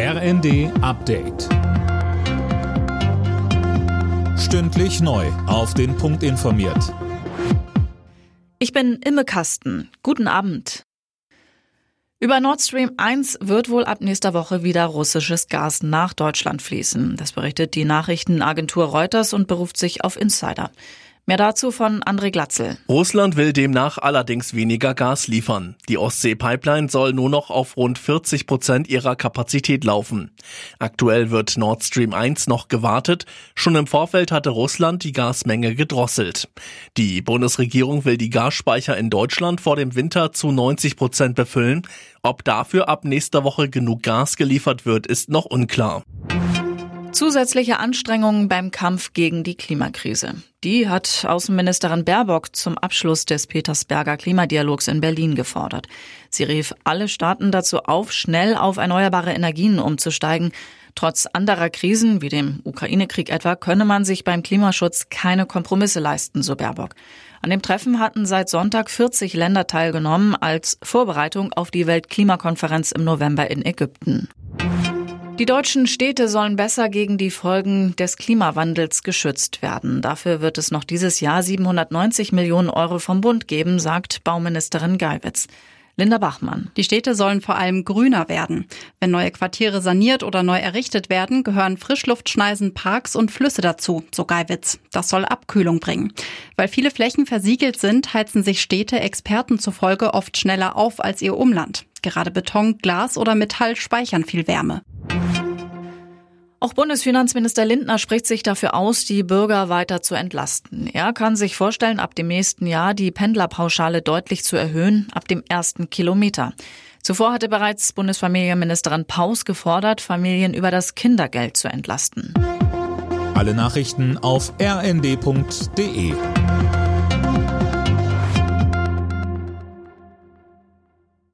RND Update. Stündlich neu. Auf den Punkt informiert. Ich bin Imme Kasten. Guten Abend. Über Nord Stream 1 wird wohl ab nächster Woche wieder russisches Gas nach Deutschland fließen. Das berichtet die Nachrichtenagentur Reuters und beruft sich auf Insider. Mehr dazu von André Glatzel. Russland will demnach allerdings weniger Gas liefern. Die Ostsee-Pipeline soll nur noch auf rund 40 Prozent ihrer Kapazität laufen. Aktuell wird Nord Stream 1 noch gewartet. Schon im Vorfeld hatte Russland die Gasmenge gedrosselt. Die Bundesregierung will die Gasspeicher in Deutschland vor dem Winter zu 90 Prozent befüllen. Ob dafür ab nächster Woche genug Gas geliefert wird, ist noch unklar. Zusätzliche Anstrengungen beim Kampf gegen die Klimakrise. Die hat Außenministerin Baerbock zum Abschluss des Petersberger Klimadialogs in Berlin gefordert. Sie rief alle Staaten dazu auf, schnell auf erneuerbare Energien umzusteigen. Trotz anderer Krisen, wie dem Ukraine-Krieg etwa, könne man sich beim Klimaschutz keine Kompromisse leisten, so Baerbock. An dem Treffen hatten seit Sonntag 40 Länder teilgenommen als Vorbereitung auf die Weltklimakonferenz im November in Ägypten. Die deutschen Städte sollen besser gegen die Folgen des Klimawandels geschützt werden. Dafür wird es noch dieses Jahr 790 Millionen Euro vom Bund geben, sagt Bauministerin Geiwitz. Linda Bachmann. Die Städte sollen vor allem grüner werden. Wenn neue Quartiere saniert oder neu errichtet werden, gehören Frischluftschneisen, Parks und Flüsse dazu, so Geiwitz. Das soll Abkühlung bringen. Weil viele Flächen versiegelt sind, heizen sich Städte Experten zufolge oft schneller auf als ihr Umland. Gerade Beton, Glas oder Metall speichern viel Wärme. Auch Bundesfinanzminister Lindner spricht sich dafür aus, die Bürger weiter zu entlasten. Er kann sich vorstellen, ab dem nächsten Jahr die Pendlerpauschale deutlich zu erhöhen, ab dem ersten Kilometer. Zuvor hatte bereits Bundesfamilienministerin Paus gefordert, Familien über das Kindergeld zu entlasten. Alle Nachrichten auf rnd.de